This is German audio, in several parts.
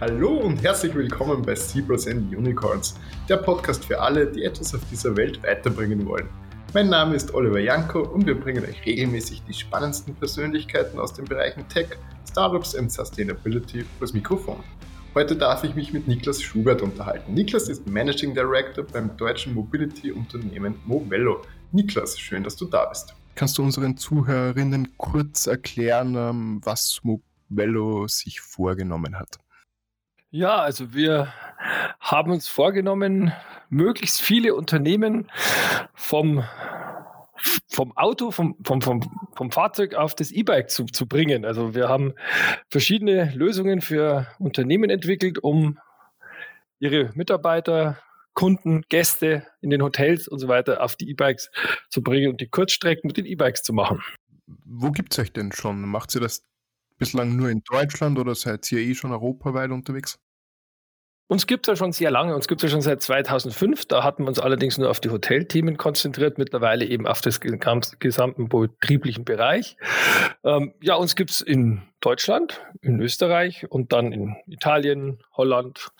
Hallo und herzlich willkommen bei Zebras and Unicorns, der Podcast für alle, die etwas auf dieser Welt weiterbringen wollen. Mein Name ist Oliver Janko und wir bringen euch regelmäßig die spannendsten Persönlichkeiten aus den Bereichen Tech, Startups und Sustainability vors Mikrofon. Heute darf ich mich mit Niklas Schubert unterhalten. Niklas ist Managing Director beim deutschen Mobility-Unternehmen Movello. Niklas, schön, dass du da bist. Kannst du unseren Zuhörerinnen kurz erklären, ähm, was Movello sich vorgenommen hat? Ja, also wir haben uns vorgenommen, möglichst viele Unternehmen vom, vom Auto, vom, vom, vom, vom Fahrzeug auf das E-Bike zu, zu bringen. Also wir haben verschiedene Lösungen für Unternehmen entwickelt, um ihre Mitarbeiter, Kunden, Gäste in den Hotels und so weiter auf die E-Bikes zu bringen und die Kurzstrecken mit den E-Bikes zu machen. Wo gibt es euch denn schon? Macht ihr das bislang nur in Deutschland oder seid ihr eh schon europaweit unterwegs? Uns gibt es ja schon sehr lange, uns gibt es ja schon seit 2005. Da hatten wir uns allerdings nur auf die Hotelthemen konzentriert, mittlerweile eben auf das gesamten betrieblichen Bereich. Ähm, ja, uns gibt es in Deutschland, in Österreich und dann in Italien, Holland.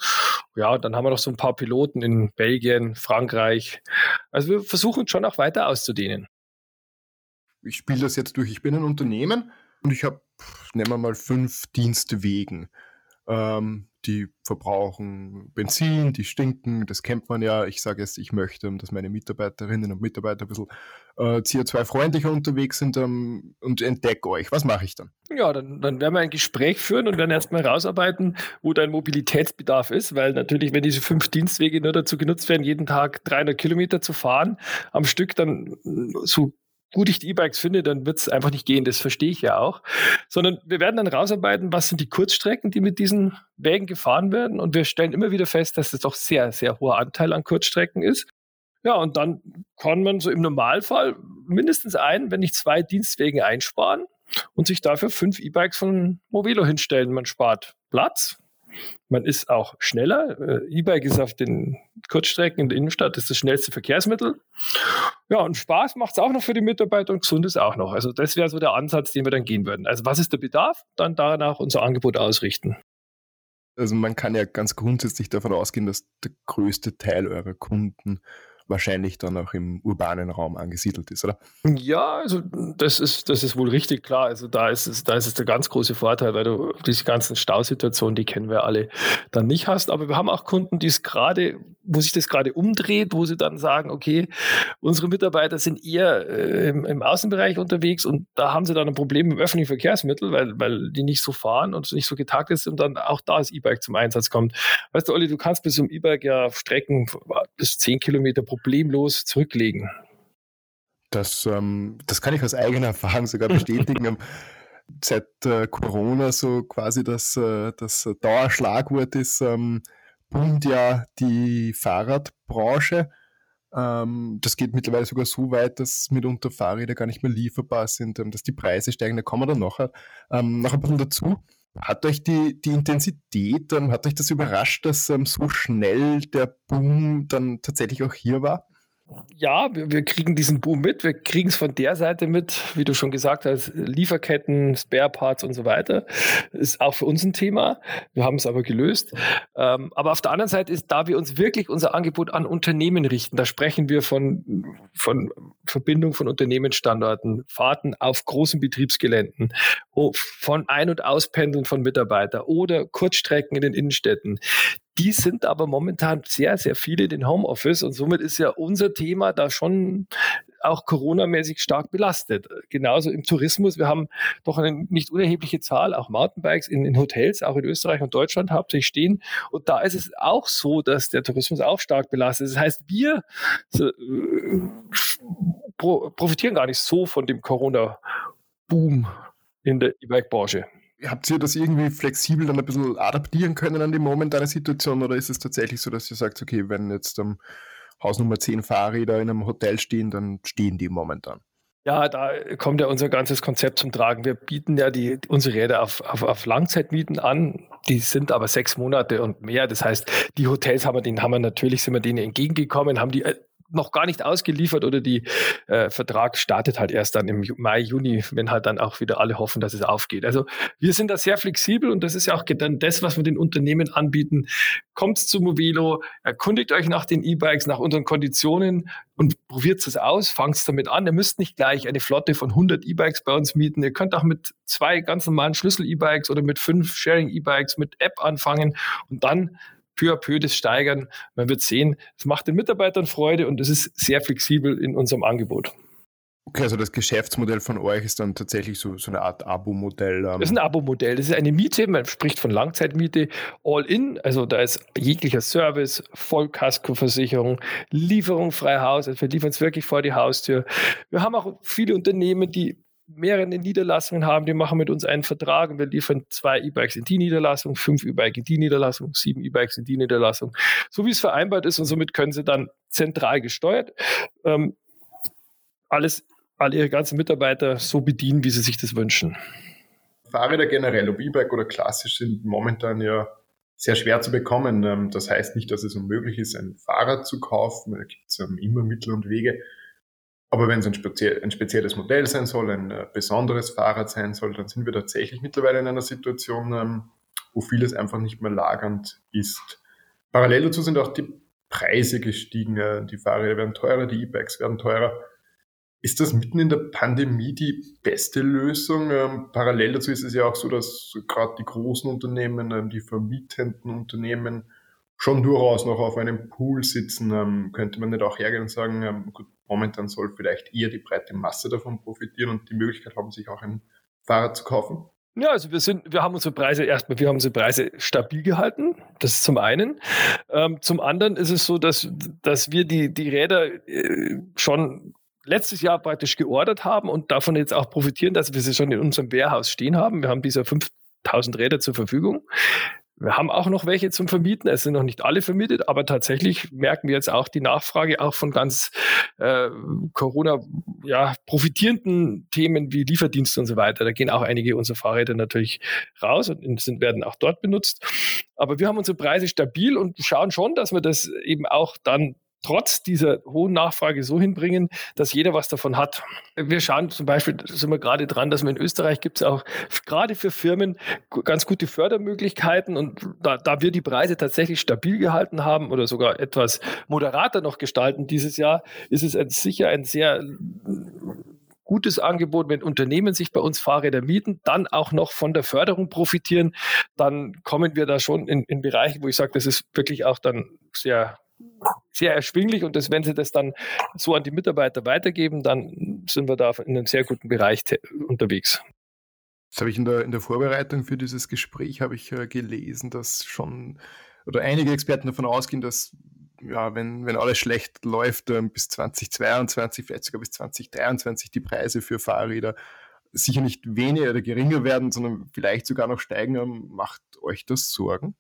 Ja, dann haben wir noch so ein paar Piloten in Belgien, Frankreich. Also wir versuchen schon auch weiter auszudehnen. Ich spiele das jetzt durch. Ich bin ein Unternehmen und ich habe, nehmen wir mal, fünf Dienstwegen. Ähm, die verbrauchen Benzin, die stinken, das kennt man ja. Ich sage jetzt, ich möchte, dass meine Mitarbeiterinnen und Mitarbeiter ein bisschen äh, CO2-freundlicher unterwegs sind ähm, und entdecke euch. Was mache ich dann? Ja, dann, dann werden wir ein Gespräch führen und werden erstmal rausarbeiten, wo dein Mobilitätsbedarf ist, weil natürlich, wenn diese fünf Dienstwege nur dazu genutzt werden, jeden Tag 300 Kilometer zu fahren am Stück, dann so gut ich die E-Bikes finde, dann wird es einfach nicht gehen. Das verstehe ich ja auch. Sondern wir werden dann rausarbeiten, was sind die Kurzstrecken, die mit diesen Wägen gefahren werden. Und wir stellen immer wieder fest, dass es doch sehr, sehr hoher Anteil an Kurzstrecken ist. Ja, und dann kann man so im Normalfall mindestens ein, wenn nicht zwei Dienstwegen einsparen und sich dafür fünf E-Bikes von Movelo hinstellen. Man spart Platz, man ist auch schneller. Äh, E-Bike ist auf den Kurzstrecken in der Innenstadt das, das schnellste Verkehrsmittel. Ja, und Spaß macht es auch noch für die Mitarbeiter und gesund ist auch noch. Also das wäre so der Ansatz, den wir dann gehen würden. Also was ist der Bedarf? Dann danach unser Angebot ausrichten. Also man kann ja ganz grundsätzlich davon ausgehen, dass der größte Teil eurer Kunden wahrscheinlich dann auch im urbanen Raum angesiedelt ist, oder? Ja, also das ist, das ist wohl richtig klar. Also da ist es, da ist es der ganz große Vorteil, weil du diese ganzen Stausituationen, die kennen wir alle, dann nicht hast. Aber wir haben auch Kunden, die es gerade, wo sich das gerade umdreht, wo sie dann sagen, okay, unsere Mitarbeiter sind eher äh, im, im, Außenbereich unterwegs und da haben sie dann ein Problem mit öffentlichen Verkehrsmitteln, weil, weil die nicht so fahren und nicht so getaktet sind und dann auch da das E-Bike zum Einsatz kommt. Weißt du, Olli, du kannst bis zum E-Bike ja Strecken bis zehn Kilometer pro problemlos zurücklegen. Das, ähm, das kann ich aus eigener Erfahrung sogar bestätigen. Seit äh, Corona so quasi das, äh, das Dauerschlagwort ist, ähm, boomt ja die Fahrradbranche. Ähm, das geht mittlerweile sogar so weit, dass mitunter Fahrräder gar nicht mehr lieferbar sind, ähm, dass die Preise steigen. Da kommen wir dann noch, ähm, noch ein bisschen dazu. Hat euch die, die Intensität, ähm, hat euch das überrascht, dass ähm, so schnell der Boom dann tatsächlich auch hier war? Ja, wir, wir, kriegen diesen Boom mit. Wir kriegen es von der Seite mit, wie du schon gesagt hast, Lieferketten, Spareparts und so weiter. Ist auch für uns ein Thema. Wir haben es aber gelöst. Ähm, aber auf der anderen Seite ist, da wir uns wirklich unser Angebot an Unternehmen richten, da sprechen wir von, von Verbindung von Unternehmensstandorten, Fahrten auf großen Betriebsgeländen, von Ein- und Auspendeln von Mitarbeitern oder Kurzstrecken in den Innenstädten. Die sind aber momentan sehr, sehr viele in den Homeoffice und somit ist ja unser Thema da schon auch Corona-mäßig stark belastet. Genauso im Tourismus. Wir haben doch eine nicht unerhebliche Zahl, auch Mountainbikes in, in Hotels, auch in Österreich und Deutschland hauptsächlich stehen. Und da ist es auch so, dass der Tourismus auch stark belastet ist. Das heißt, wir so, äh, pro, profitieren gar nicht so von dem Corona-Boom in der E-Bike-Branche habt ihr das irgendwie flexibel dann ein bisschen adaptieren können an die momentane Situation oder ist es tatsächlich so, dass ihr sagt, okay, wenn jetzt ähm, Haus Nummer 10 Fahrräder in einem Hotel stehen, dann stehen die momentan? Ja, da kommt ja unser ganzes Konzept zum Tragen. Wir bieten ja die, unsere Räder auf, auf, auf Langzeitmieten an. Die sind aber sechs Monate und mehr. Das heißt, die Hotels haben wir, denen haben wir natürlich, sind wir denen entgegengekommen, haben die äh, noch gar nicht ausgeliefert oder die äh, Vertrag startet halt erst dann im Mai, Juni, wenn halt dann auch wieder alle hoffen, dass es aufgeht. Also wir sind da sehr flexibel und das ist ja auch dann das, was wir den Unternehmen anbieten. Kommt zu Movelo, erkundigt euch nach den E-Bikes, nach unseren Konditionen und probiert es aus, fangt damit an. Ihr müsst nicht gleich eine Flotte von 100 E-Bikes bei uns mieten. Ihr könnt auch mit zwei ganz normalen Schlüssel-E-Bikes oder mit fünf Sharing-E-Bikes mit App anfangen und dann peu à peu das steigern. Man wird sehen, es macht den Mitarbeitern Freude und es ist sehr flexibel in unserem Angebot. Okay, also das Geschäftsmodell von euch ist dann tatsächlich so, so eine Art Abo-Modell. Ähm. Das ist ein Abo-Modell. Das ist eine Miete, man spricht von Langzeitmiete, All-In. Also da ist jeglicher Service, Vollkaskoversicherung, Lieferung frei Haus. Also wir liefern es wirklich vor die Haustür. Wir haben auch viele Unternehmen, die mehrere Niederlassungen haben, die machen mit uns einen Vertrag und wir liefern zwei E-Bikes in die Niederlassung, fünf E-Bikes in die Niederlassung, sieben E-Bikes in die Niederlassung, so wie es vereinbart ist und somit können sie dann zentral gesteuert ähm, alles, alle ihre ganzen Mitarbeiter so bedienen, wie sie sich das wünschen. Fahrräder generell, ob E-Bike oder klassisch, sind momentan ja sehr schwer zu bekommen. Ähm, das heißt nicht, dass es unmöglich ist, ein Fahrrad zu kaufen. Da gibt es ähm, immer Mittel und Wege. Aber wenn es ein, spezie ein, spezielles Modell sein soll, ein äh, besonderes Fahrrad sein soll, dann sind wir tatsächlich mittlerweile in einer Situation, ähm, wo vieles einfach nicht mehr lagernd ist. Parallel dazu sind auch die Preise gestiegen. Äh, die Fahrräder werden teurer, die E-Bikes werden teurer. Ist das mitten in der Pandemie die beste Lösung? Ähm, parallel dazu ist es ja auch so, dass gerade die großen Unternehmen, ähm, die vermietenden Unternehmen schon durchaus noch auf einem Pool sitzen. Ähm, könnte man nicht auch hergehen und sagen, ähm, gut, momentan soll vielleicht eher die breite Masse davon profitieren und die Möglichkeit haben, sich auch ein Fahrrad zu kaufen? Ja, also wir sind, wir haben unsere Preise erstmal, wir haben unsere Preise stabil gehalten. Das ist zum einen. Ähm, zum anderen ist es so, dass, dass wir die, die Räder äh, schon letztes Jahr praktisch geordert haben und davon jetzt auch profitieren, dass wir sie schon in unserem Warehouse stehen haben. Wir haben diese 5000 Räder zur Verfügung. Wir haben auch noch welche zum Vermieten. Es sind noch nicht alle vermietet, aber tatsächlich merken wir jetzt auch die Nachfrage auch von ganz äh, Corona ja, profitierenden Themen wie Lieferdienste und so weiter. Da gehen auch einige unserer Fahrräder natürlich raus und sind, werden auch dort benutzt. Aber wir haben unsere Preise stabil und schauen schon, dass wir das eben auch dann trotz dieser hohen Nachfrage so hinbringen, dass jeder was davon hat. Wir schauen zum Beispiel, sind wir gerade dran, dass wir in Österreich gibt es auch gerade für Firmen ganz gute Fördermöglichkeiten und da, da wir die Preise tatsächlich stabil gehalten haben oder sogar etwas moderater noch gestalten dieses Jahr, ist es ein, sicher ein sehr gutes Angebot, wenn Unternehmen sich bei uns Fahrräder mieten, dann auch noch von der Förderung profitieren, dann kommen wir da schon in, in Bereiche, wo ich sage, das ist wirklich auch dann sehr sehr erschwinglich und das, wenn Sie das dann so an die Mitarbeiter weitergeben, dann sind wir da in einem sehr guten Bereich unterwegs. Das habe ich in der, in der Vorbereitung für dieses Gespräch habe ich äh, gelesen, dass schon oder einige Experten davon ausgehen, dass ja, wenn, wenn alles schlecht läuft, äh, bis 2022, vielleicht sogar bis 2023 die Preise für Fahrräder sicher nicht weniger oder geringer werden, sondern vielleicht sogar noch steigen. Ähm, macht euch das Sorgen?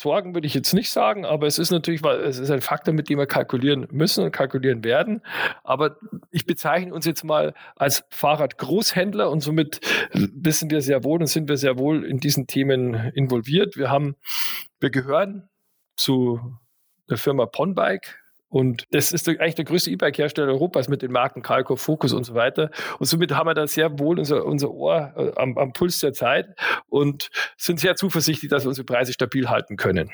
Sorgen würde ich jetzt nicht sagen, aber es ist natürlich, es ist ein Faktor, mit dem wir kalkulieren müssen und kalkulieren werden. Aber ich bezeichne uns jetzt mal als Fahrradgroßhändler und somit wissen wir sehr wohl und sind wir sehr wohl in diesen Themen involviert. Wir haben, wir gehören zu der Firma Ponbike, und das ist eigentlich der größte E-Bike-Hersteller Europas mit den Marken Calco, Focus und so weiter. Und somit haben wir da sehr wohl unser, unser Ohr äh, am, am Puls der Zeit und sind sehr zuversichtlich, dass wir unsere Preise stabil halten können.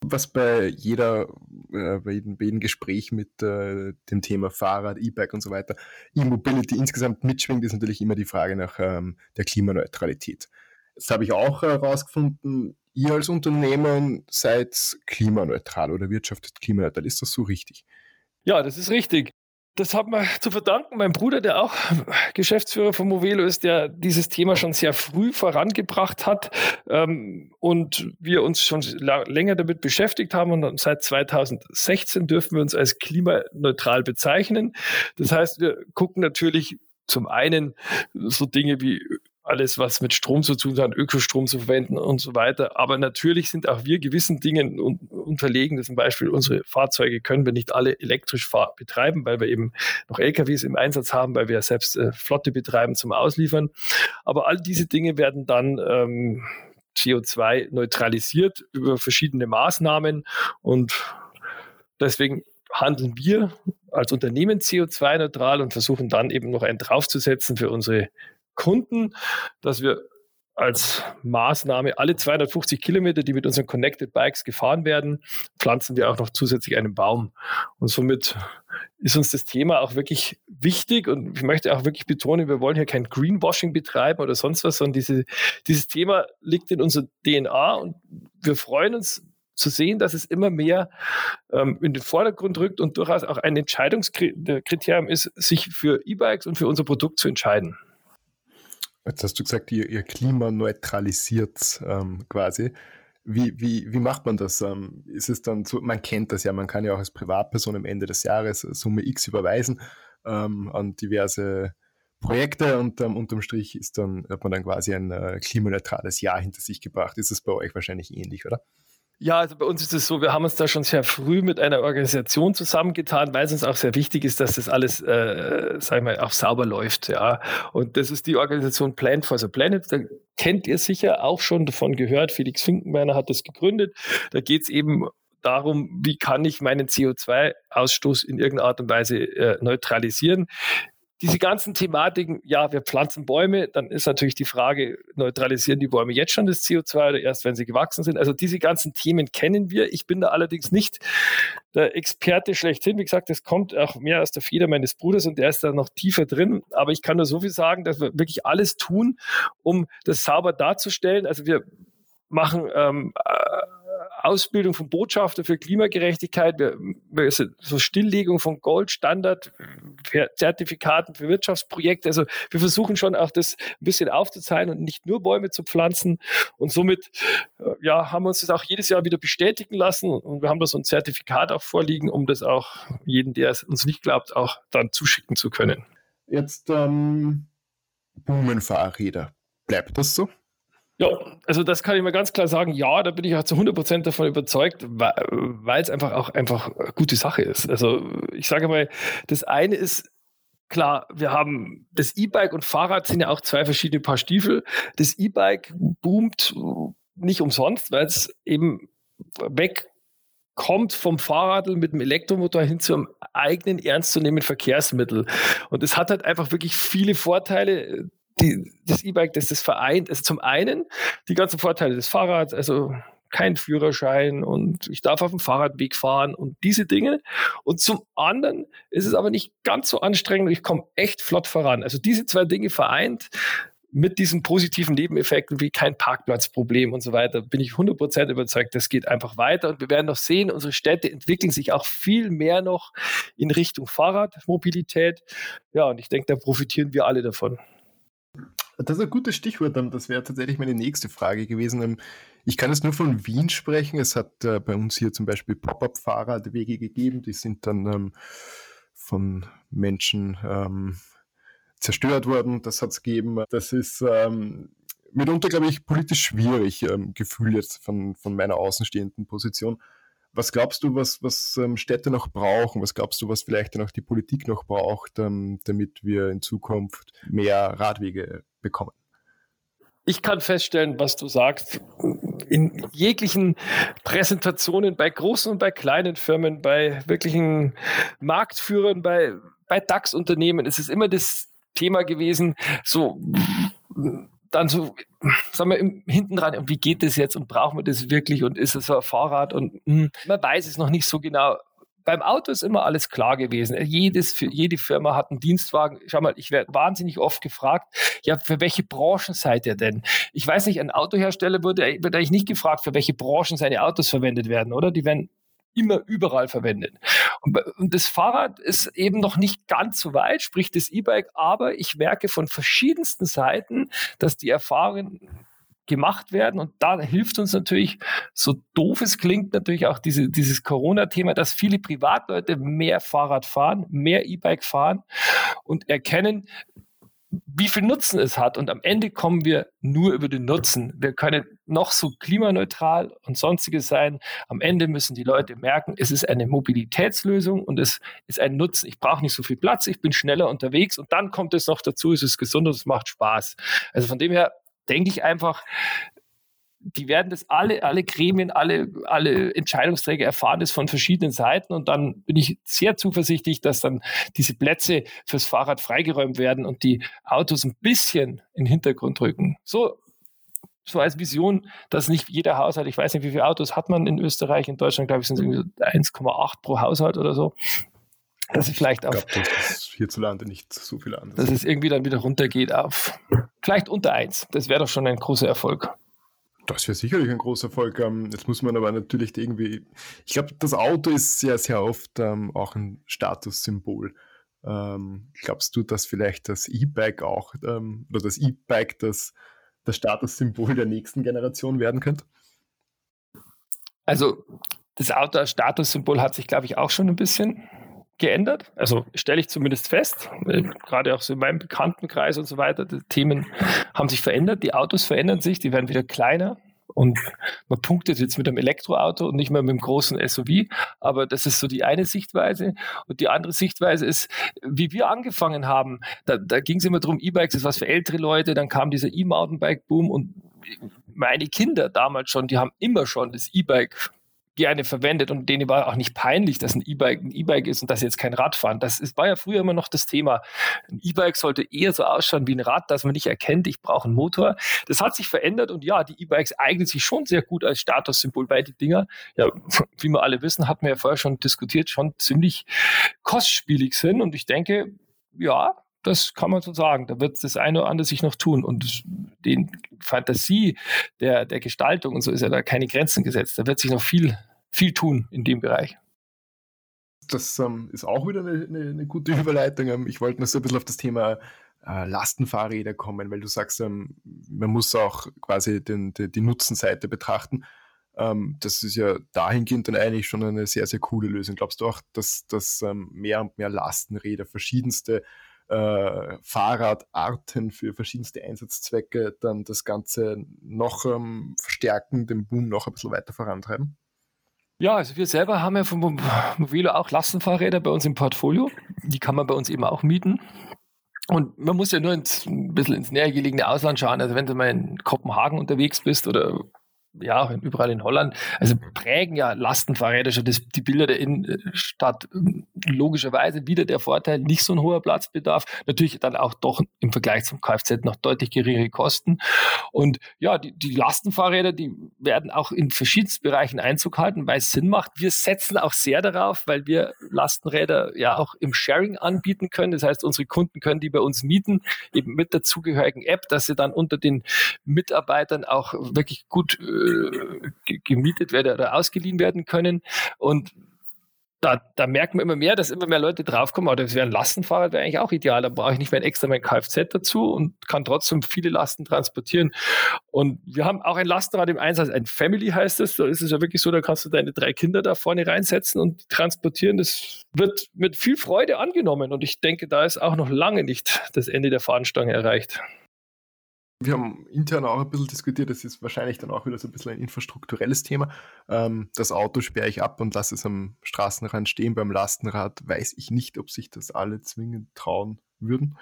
Was bei jeder, äh, bei, jedem, bei jedem Gespräch mit äh, dem Thema Fahrrad, E-Bike und so weiter, E-Mobility insgesamt mitschwingt, ist natürlich immer die Frage nach ähm, der Klimaneutralität. Das habe ich auch herausgefunden ihr als Unternehmen seid klimaneutral oder wirtschaftet klimaneutral. Ist das so richtig? Ja, das ist richtig. Das hat man zu verdanken. Mein Bruder, der auch Geschäftsführer von Movelo ist, der dieses Thema schon sehr früh vorangebracht hat ähm, und wir uns schon länger damit beschäftigt haben. Und seit 2016 dürfen wir uns als klimaneutral bezeichnen. Das heißt, wir gucken natürlich zum einen so Dinge wie alles, was mit Strom zu tun hat, Ökostrom zu verwenden und so weiter. Aber natürlich sind auch wir gewissen Dingen unterlegen. Zum Beispiel unsere Fahrzeuge können wir nicht alle elektrisch betreiben, weil wir eben noch LKWs im Einsatz haben, weil wir selbst äh, Flotte betreiben zum Ausliefern. Aber all diese Dinge werden dann ähm, CO2 neutralisiert über verschiedene Maßnahmen und deswegen handeln wir als Unternehmen CO2-neutral und versuchen dann eben noch einen draufzusetzen für unsere Kunden, dass wir als Maßnahme alle 250 Kilometer, die mit unseren Connected Bikes gefahren werden, pflanzen wir auch noch zusätzlich einen Baum. Und somit ist uns das Thema auch wirklich wichtig und ich möchte auch wirklich betonen, wir wollen hier kein Greenwashing betreiben oder sonst was, sondern diese, dieses Thema liegt in unserer DNA und wir freuen uns zu sehen, dass es immer mehr ähm, in den Vordergrund rückt und durchaus auch ein Entscheidungskriterium ist, sich für E-Bikes und für unser Produkt zu entscheiden. Jetzt hast du gesagt, ihr, ihr Klima neutralisiert ähm, quasi. Wie, wie, wie macht man das? Ähm, ist es dann so, man kennt das ja, man kann ja auch als Privatperson am Ende des Jahres Summe X überweisen ähm, an diverse Projekte und ähm, unterm Strich ist dann, hat man dann quasi ein äh, klimaneutrales Jahr hinter sich gebracht. Ist es bei euch wahrscheinlich ähnlich, oder? Ja, also bei uns ist es so, wir haben uns da schon sehr früh mit einer Organisation zusammengetan, weil es uns auch sehr wichtig ist, dass das alles, äh, sagen wir, auch sauber läuft. Ja. Und das ist die Organisation Plant for the Planet. Da kennt ihr sicher auch schon davon gehört. Felix Finkenbeiner hat das gegründet. Da geht es eben darum, wie kann ich meinen CO2-Ausstoß in irgendeiner Art und Weise äh, neutralisieren diese ganzen Thematiken, ja, wir pflanzen Bäume, dann ist natürlich die Frage, neutralisieren die Bäume jetzt schon das CO2 oder erst, wenn sie gewachsen sind? Also diese ganzen Themen kennen wir. Ich bin da allerdings nicht der Experte schlechthin. Wie gesagt, das kommt auch mehr aus der Feder meines Bruders und der ist da noch tiefer drin. Aber ich kann nur so viel sagen, dass wir wirklich alles tun, um das sauber darzustellen. Also wir machen ähm, äh, Ausbildung von Botschafter für Klimagerechtigkeit, so Stilllegung von Goldstandard, Zertifikaten für Wirtschaftsprojekte. Also wir versuchen schon auch das ein bisschen aufzuzeigen und nicht nur Bäume zu pflanzen. Und somit äh, ja, haben wir uns das auch jedes Jahr wieder bestätigen lassen und wir haben da so ein Zertifikat auch vorliegen, um das auch jeden, der es uns nicht glaubt, auch dann zuschicken zu können. Jetzt ähm, Boomen-Fahrräder. Bleibt das so? Ja, also das kann ich mal ganz klar sagen. Ja, da bin ich auch zu 100 Prozent davon überzeugt, weil es einfach auch einfach eine gute Sache ist. Also ich sage mal, das eine ist klar, wir haben das E-Bike und Fahrrad sind ja auch zwei verschiedene Paar Stiefel. Das E-Bike boomt nicht umsonst, weil es eben weg kommt vom Fahrrad mit dem Elektromotor hin zu einem eigenen ernstzunehmenden Verkehrsmittel. Und es hat halt einfach wirklich viele Vorteile die, das E-Bike, das das vereint, also zum einen die ganzen Vorteile des Fahrrads, also kein Führerschein und ich darf auf dem Fahrradweg fahren und diese Dinge. Und zum anderen ist es aber nicht ganz so anstrengend und ich komme echt flott voran. Also diese zwei Dinge vereint mit diesen positiven Nebeneffekten wie kein Parkplatzproblem und so weiter, bin ich 100% überzeugt, das geht einfach weiter und wir werden noch sehen, unsere Städte entwickeln sich auch viel mehr noch in Richtung Fahrradmobilität. Ja, und ich denke, da profitieren wir alle davon. Das ist ein gutes Stichwort. Das wäre tatsächlich meine nächste Frage gewesen. Ähm, ich kann jetzt nur von Wien sprechen. Es hat äh, bei uns hier zum Beispiel Pop-up-Fahrradwege gegeben. Die sind dann ähm, von Menschen ähm, zerstört worden. Das hat es gegeben. Das ist mitunter, glaube ich, politisch schwierig, ähm, Gefühl jetzt von, von meiner außenstehenden Position. Was glaubst du, was, was ähm, Städte noch brauchen? Was glaubst du, was vielleicht dann auch die Politik noch braucht, ähm, damit wir in Zukunft mehr Radwege bekommen? Ich kann feststellen, was du sagst. In jeglichen Präsentationen bei großen und bei kleinen Firmen, bei wirklichen Marktführern, bei, bei DAX-Unternehmen ist es immer das Thema gewesen, so dann so, sagen wir, hinten dran, wie geht das jetzt und brauchen wir das wirklich und ist es so ein Fahrrad und mh, hm, man weiß es noch nicht so genau. Beim Auto ist immer alles klar gewesen. Jedes, jede Firma hat einen Dienstwagen. Schau mal, ich werde wahnsinnig oft gefragt, ja, für welche Branchen seid ihr denn? Ich weiß nicht, ein Autohersteller würde, wird eigentlich nicht gefragt, für welche Branchen seine Autos verwendet werden, oder? Die werden immer überall verwendet. Und, das Fahrrad ist eben noch nicht ganz so weit, sprich das E-Bike, aber ich merke von verschiedensten Seiten, dass die Erfahrungen gemacht werden. Und da hilft uns natürlich, so doof es klingt, natürlich auch diese, dieses Corona-Thema, dass viele Privatleute mehr Fahrrad fahren, mehr E-Bike fahren und erkennen, wie viel Nutzen es hat. Und am Ende kommen wir nur über den Nutzen. Wir können noch so klimaneutral und sonstiges sein. Am Ende müssen die Leute merken, es ist eine Mobilitätslösung und es ist ein Nutzen. Ich brauche nicht so viel Platz, ich bin schneller unterwegs und dann kommt es noch dazu, es ist gesund und es macht Spaß. Also von dem her denke ich einfach, die werden das alle, alle Gremien, alle, alle Entscheidungsträger erfahren das von verschiedenen Seiten und dann bin ich sehr zuversichtlich, dass dann diese Plätze fürs Fahrrad freigeräumt werden und die Autos ein bisschen in den Hintergrund rücken. So, so als Vision, dass nicht jeder Haushalt, ich weiß nicht, wie viele Autos hat man in Österreich, in Deutschland, glaube ich, sind es 1,8 pro Haushalt oder so. Dass es vielleicht auf. Ich glaube, das ist hierzulande nicht so viel anders. Dass es irgendwie dann wieder runtergeht auf vielleicht unter 1. Das wäre doch schon ein großer Erfolg. Das wäre sicherlich ein großer Erfolg. Ähm, jetzt muss man aber natürlich irgendwie. Ich glaube, das Auto ist sehr, sehr oft ähm, auch ein Statussymbol. Ähm, glaubst du, dass vielleicht das E-Bike auch ähm, oder das E-Bike das, das Statussymbol der nächsten Generation werden könnte? Also das Auto als Statussymbol hat sich, glaube ich, auch schon ein bisschen geändert. Also stelle ich zumindest fest, äh, gerade auch so in meinem Bekanntenkreis und so weiter, die Themen haben sich verändert, die Autos verändern sich, die werden wieder kleiner. Und man punktet jetzt mit einem Elektroauto und nicht mehr mit einem großen SUV. Aber das ist so die eine Sichtweise. Und die andere Sichtweise ist, wie wir angefangen haben. Da, da ging es immer darum, E-Bikes ist was für ältere Leute. Dann kam dieser E-Mountainbike-Boom und meine Kinder damals schon, die haben immer schon das E-Bike gerne verwendet und denen war auch nicht peinlich, dass ein E-Bike ein E-Bike ist und dass sie jetzt kein Rad fahren. Das ist, war ja früher immer noch das Thema. Ein E-Bike sollte eher so ausschauen wie ein Rad, dass man nicht erkennt, ich brauche einen Motor. Das hat sich verändert und ja, die E-Bikes eignen sich schon sehr gut als Statussymbol, weil die Dinger, ja, wie wir alle wissen, hatten wir ja vorher schon diskutiert, schon ziemlich kostspielig sind und ich denke, ja, das kann man so sagen. Da wird das eine oder andere sich noch tun. Und die Fantasie der, der Gestaltung und so ist ja da keine Grenzen gesetzt. Da wird sich noch viel, viel tun in dem Bereich. Das ähm, ist auch wieder eine, eine, eine, gute Überleitung. Ähm, ich wollte noch so ein bisschen auf das Thema äh, Lastenfahrräder kommen, weil du sagst, ähm, man muss auch quasi den, die, die Nutzenseite betrachten. Ähm, das ist ja dahingehend dann eigentlich schon eine sehr, sehr coole Lösung. Glaubst du auch, dass, dass ähm, mehr und mehr Lastenräder verschiedenste äh, Fahrradarten für verschiedenste Einsatzzwecke dann das Ganze noch ähm, verstärken, den Boom noch ein bisschen weiter vorantreiben? Ja, also wir selber haben ja von Movilo auch Lastenfahrräder bei uns im Portfolio. Die kann man bei uns eben auch mieten. Und man muss ja nur ins, ein bisschen ins nähergelegene Ausland schauen. Also wenn du mal in Kopenhagen unterwegs bist oder ja, überall in Holland, also prägen ja Lastenfahrräder schon das, die Bilder der Innenstadt. Logischerweise wieder der Vorteil, nicht so ein hoher Platzbedarf. Natürlich dann auch doch im Vergleich zum Kfz noch deutlich geringere Kosten. Und ja, die, die Lastenfahrräder, die werden auch in verschiedensten Bereichen Einzug halten, weil es Sinn macht. Wir setzen auch sehr darauf, weil wir Lastenräder ja auch im Sharing anbieten können. Das heißt, unsere Kunden können die bei uns mieten, eben mit der zugehörigen App, dass sie dann unter den Mitarbeitern auch wirklich gut äh, gemietet werden oder ausgeliehen werden können. Und da, da, merkt man immer mehr, dass immer mehr Leute draufkommen, oder das wäre ein Lastenfahrrad, wäre eigentlich auch ideal. Da brauche ich nicht mehr extra mein Kfz dazu und kann trotzdem viele Lasten transportieren. Und wir haben auch ein Lastenrad im Einsatz, ein Family heißt es. Da ist es ja wirklich so, da kannst du deine drei Kinder da vorne reinsetzen und transportieren. Das wird mit viel Freude angenommen. Und ich denke, da ist auch noch lange nicht das Ende der Fahnenstange erreicht wir haben intern auch ein bisschen diskutiert, das ist wahrscheinlich dann auch wieder so ein bisschen ein infrastrukturelles Thema. Ähm, das Auto sperre ich ab und lasse es am Straßenrand stehen. Beim Lastenrad weiß ich nicht, ob sich das alle zwingend trauen würden.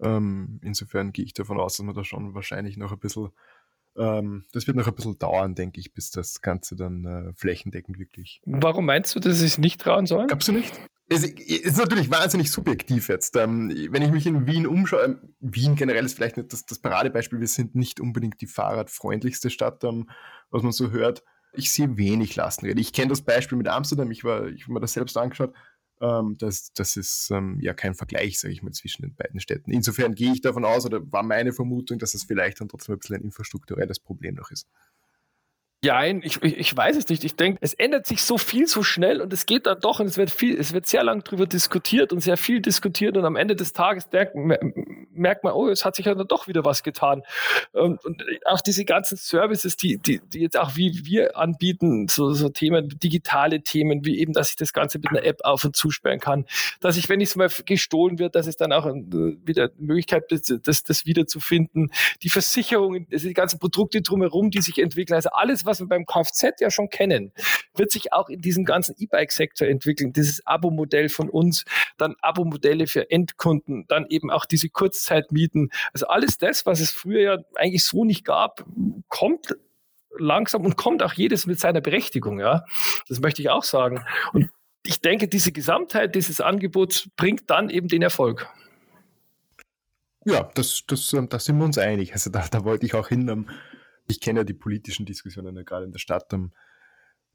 Ähm, insofern gehe ich davon aus, dass man da schon wahrscheinlich noch ein bisschen, ähm, das wird noch ein bisschen dauern, denke ich, bis das Ganze dann äh, flächendeckend wirklich. Warum meinst du, dass sie es nicht trauen sollen? Glaubst du nicht? Es ist natürlich wahnsinnig subjektiv jetzt. Ähm, wenn ich mich in Wien umschaue, ähm, Wien generell ist vielleicht nicht das, das, Paradebeispiel, wir sind nicht unbedingt die fahrradfreundlichste Stadt, ähm, was man so hört. Ich sehe wenig Lastenräder. Ich kenne das Beispiel mit Amsterdam, ich, ich habe mir das selbst angeschaut. Das, das ist ja kein Vergleich, sage ich mal, zwischen den beiden Städten. Insofern gehe ich davon aus, oder war meine Vermutung, dass es vielleicht dann trotzdem ein bisschen ein infrastrukturelles Problem noch ist. Ja, ich, ich, ich weiß es nicht. Ich denke, es ändert sich so viel so schnell und es geht dann doch und es wird viel, es wird sehr lang drüber diskutiert und sehr viel diskutiert und am Ende des Tages merkt, merkt man, oh, es hat sich ja dann doch wieder was getan. Und, und auch diese ganzen Services, die, die, die jetzt auch wie wir anbieten, so, so Themen, digitale Themen, wie eben, dass ich das Ganze mit einer App auf und zusperren kann, dass ich, wenn es mal gestohlen wird, dass es dann auch äh, wieder Möglichkeit das, das, das wiederzufinden, die Versicherungen, die ganzen Produkte drumherum, die sich entwickeln, also alles, was wir beim Kfz ja schon kennen, wird sich auch in diesem ganzen E-Bike-Sektor entwickeln. Dieses Abo-Modell von uns, dann Abo-Modelle für Endkunden, dann eben auch diese Kurzzeitmieten. Also alles das, was es früher ja eigentlich so nicht gab, kommt langsam und kommt auch jedes mit seiner Berechtigung, ja. Das möchte ich auch sagen. Und ich denke, diese Gesamtheit dieses Angebots bringt dann eben den Erfolg. Ja, das, das, da sind wir uns einig. Also da, da wollte ich auch hin. Ich kenne ja die politischen Diskussionen ja gerade in der Stadt. Ähm,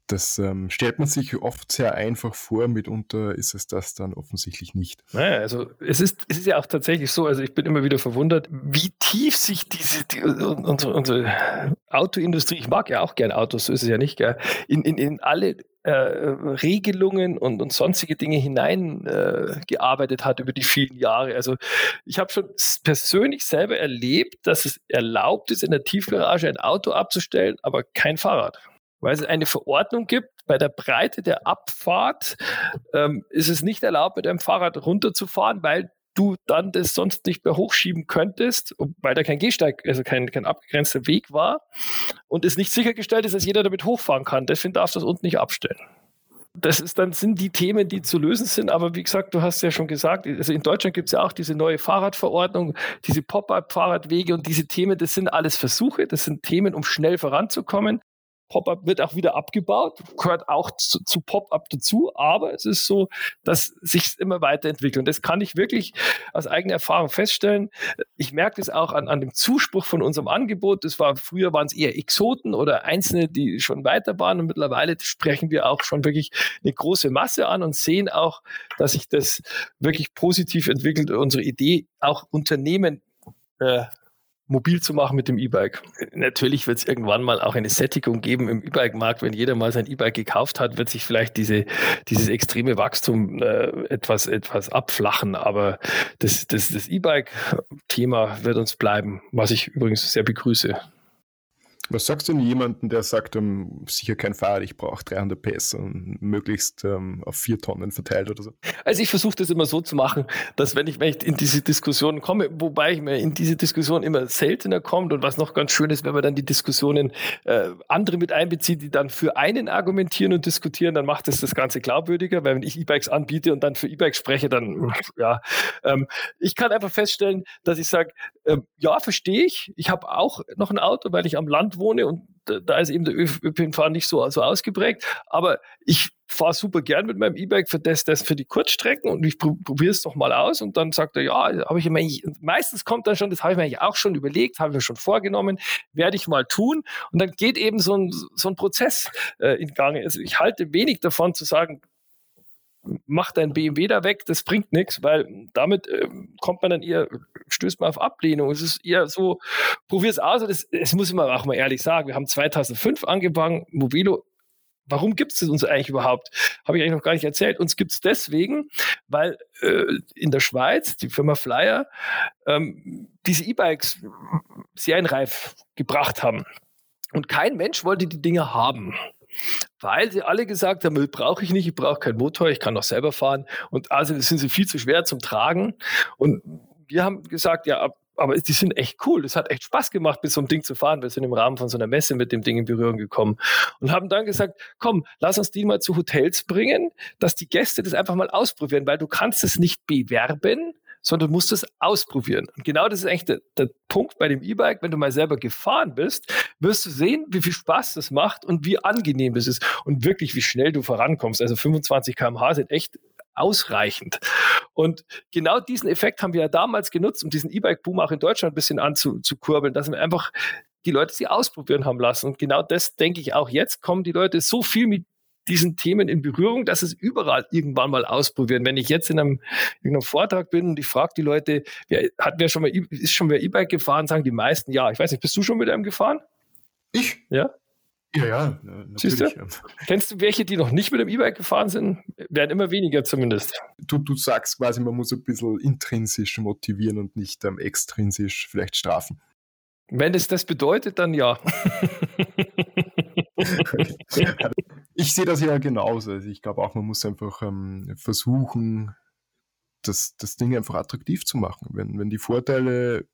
das ähm, stellt man sich oft sehr einfach vor, mitunter ist es das dann offensichtlich nicht. Naja, also es ist, es ist ja auch tatsächlich so, also ich bin immer wieder verwundert, wie tief sich diese, die, unsere, unsere Autoindustrie, ich mag ja auch gerne Autos, so ist es ja nicht, gell, in, in, in alle äh, Regelungen und, und sonstige Dinge hineingearbeitet äh, hat über die vielen Jahre. Also ich habe schon persönlich selber erlebt, dass es erlaubt ist, in der Tiefgarage ein Auto abzustellen, aber kein Fahrrad. Weil es eine Verordnung gibt, bei der Breite der Abfahrt ähm, ist es nicht erlaubt, mit einem Fahrrad runterzufahren, weil du dann das sonst nicht mehr hochschieben könntest, weil da kein Gehsteig, also kein, kein abgegrenzter Weg war und es nicht sichergestellt ist, dass jeder damit hochfahren kann. Deswegen darfst du das unten nicht abstellen. Das ist dann sind die Themen, die zu lösen sind. Aber wie gesagt, du hast ja schon gesagt, also in Deutschland gibt es ja auch diese neue Fahrradverordnung, diese Pop-up-Fahrradwege und diese Themen. Das sind alles Versuche, das sind Themen, um schnell voranzukommen. Pop-up wird auch wieder abgebaut, gehört auch zu, zu Pop-up dazu, aber es ist so, dass sich immer weiterentwickelt. Und das kann ich wirklich aus eigener Erfahrung feststellen. Ich merke das auch an, an dem Zuspruch von unserem Angebot. Das war, früher waren es eher Exoten oder Einzelne, die schon weiter waren und mittlerweile sprechen wir auch schon wirklich eine große Masse an und sehen auch, dass sich das wirklich positiv entwickelt, unsere Idee auch Unternehmen äh, mobil zu machen mit dem E-Bike. Natürlich wird es irgendwann mal auch eine Sättigung geben im E-Bike-Markt. Wenn jeder mal sein E-Bike gekauft hat, wird sich vielleicht diese, dieses extreme Wachstum äh, etwas, etwas abflachen. Aber das, das, das E-Bike-Thema wird uns bleiben, was ich übrigens sehr begrüße. Was sagst du denn jemandem, der sagt, um, sicher kein Fahrrad, ich brauche 300 PS und möglichst ähm, auf vier Tonnen verteilt oder so? Also ich versuche das immer so zu machen, dass wenn ich, wenn ich in diese Diskussion komme, wobei ich mir in diese Diskussion immer seltener kommt und was noch ganz schön ist, wenn man dann die Diskussionen äh, andere mit einbezieht, die dann für einen argumentieren und diskutieren, dann macht es das, das Ganze glaubwürdiger, weil wenn ich E-Bikes anbiete und dann für E-Bikes spreche, dann ja, ähm, ich kann einfach feststellen, dass ich sage, äh, ja, verstehe ich, ich habe auch noch ein Auto, weil ich am Land wohne und da ist eben der ÖPNV nicht so, so ausgeprägt. Aber ich fahre super gern mit meinem E-Bike für das, das für die Kurzstrecken und ich probiere es doch mal aus und dann sagt er, ja, habe ich immer meistens kommt dann schon, das habe ich mir eigentlich auch schon überlegt, habe ich mir schon vorgenommen, werde ich mal tun und dann geht eben so ein, so ein Prozess äh, in Gang. Also ich halte wenig davon zu sagen, mach dein BMW da weg, das bringt nichts, weil damit äh, kommt man dann eher, stößt man auf Ablehnung. Es ist eher so, probier es aus. Das, das muss man auch mal ehrlich sagen. Wir haben 2005 angefangen, Mobilo Warum gibt es uns eigentlich überhaupt? Habe ich eigentlich noch gar nicht erzählt. Uns gibt es deswegen, weil äh, in der Schweiz die Firma Flyer ähm, diese E-Bikes serienreif gebracht haben. Und kein Mensch wollte die Dinge haben weil sie alle gesagt haben, brauche ich nicht, ich brauche keinen Motor, ich kann doch selber fahren. Und also sind sie viel zu schwer zum Tragen. Und wir haben gesagt, ja, aber die sind echt cool. Es hat echt Spaß gemacht, mit so einem Ding zu fahren. Wir sind im Rahmen von so einer Messe mit dem Ding in Berührung gekommen und haben dann gesagt, komm, lass uns die mal zu Hotels bringen, dass die Gäste das einfach mal ausprobieren, weil du kannst es nicht bewerben, sondern musst es ausprobieren. Und genau das ist eigentlich der, der Punkt bei dem E-Bike. Wenn du mal selber gefahren bist, wirst du sehen, wie viel Spaß das macht und wie angenehm das ist und wirklich, wie schnell du vorankommst. Also 25 km/h sind echt ausreichend. Und genau diesen Effekt haben wir ja damals genutzt, um diesen E-Bike-Boom auch in Deutschland ein bisschen anzukurbeln, dass wir einfach die Leute sie ausprobieren haben lassen. Und genau das denke ich auch jetzt, kommen die Leute so viel mit diesen Themen in Berührung, dass es überall irgendwann mal ausprobieren. Wenn ich jetzt in einem, in einem Vortrag bin und ich frage die Leute, wer, hat wer schon mal, ist schon wer E-Bike gefahren, sagen die meisten ja. Ich weiß nicht, bist du schon mit einem gefahren? Ich? Ja. Ja, ja, Siehst du? Kennst du welche, die noch nicht mit dem E-Bike gefahren sind? Werden immer weniger zumindest. Du, du sagst quasi, man muss ein bisschen intrinsisch motivieren und nicht ähm, extrinsisch vielleicht strafen. Wenn es das bedeutet, dann ja. ich sehe das ja genauso. Also ich glaube auch, man muss einfach ähm, versuchen, das, das Ding einfach attraktiv zu machen. Wenn, wenn die Vorteile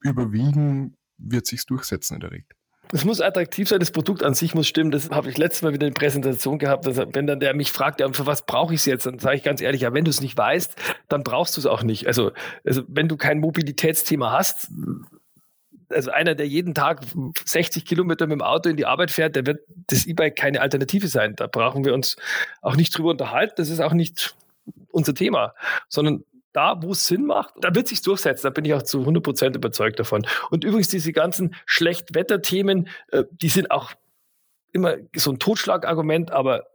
überwiegen, wird sich durchsetzen in der Regel. Es muss attraktiv sein, das Produkt an sich muss stimmen. Das habe ich letztes Mal wieder in Präsentation gehabt. Dass, wenn dann der mich fragt, ja, für was brauche ich es jetzt, dann sage ich ganz ehrlich, ja, wenn du es nicht weißt, dann brauchst du es auch nicht. Also, also wenn du kein Mobilitätsthema hast, also einer, der jeden Tag 60 Kilometer mit dem Auto in die Arbeit fährt, der wird das E-Bike keine Alternative sein. Da brauchen wir uns auch nicht drüber unterhalten. Das ist auch nicht unser Thema, sondern da, wo es Sinn macht, da wird sich durchsetzen. Da bin ich auch zu 100 Prozent überzeugt davon. Und übrigens diese ganzen Schlechtwetterthemen, äh, die sind auch immer so ein Totschlagargument, aber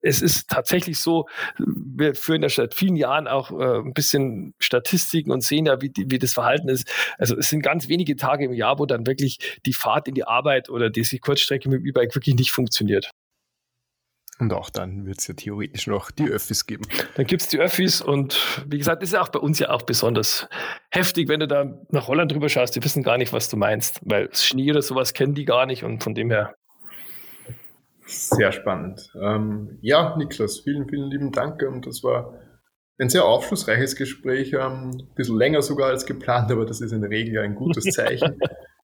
es ist tatsächlich so, wir führen ja seit vielen Jahren auch äh, ein bisschen Statistiken und sehen ja, wie, die, wie das Verhalten ist. Also es sind ganz wenige Tage im Jahr, wo dann wirklich die Fahrt in die Arbeit oder diese Kurzstrecke mit dem E-Bike wirklich nicht funktioniert. Und auch dann wird es ja theoretisch noch die Öffis geben. Dann gibt es die Öffis und wie gesagt, das ist auch bei uns ja auch besonders heftig, wenn du da nach Holland drüber schaust, die wissen gar nicht, was du meinst, weil Schnee oder sowas kennen die gar nicht und von dem her. Sehr spannend. Ähm, ja, Niklas, vielen, vielen lieben Dank und das war ein sehr aufschlussreiches Gespräch, ähm, ein bisschen länger sogar als geplant, aber das ist in der Regel ja ein gutes Zeichen.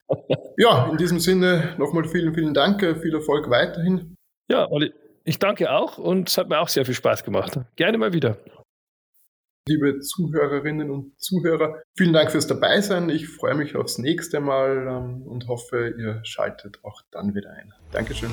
ja, in diesem Sinne nochmal vielen, vielen Dank, viel Erfolg weiterhin. Ja, Olli, ich danke auch und es hat mir auch sehr viel Spaß gemacht. Gerne mal wieder. Liebe Zuhörerinnen und Zuhörer, vielen Dank fürs Dabeisein. Ich freue mich aufs nächste Mal ähm, und hoffe, ihr schaltet auch dann wieder ein. Dankeschön.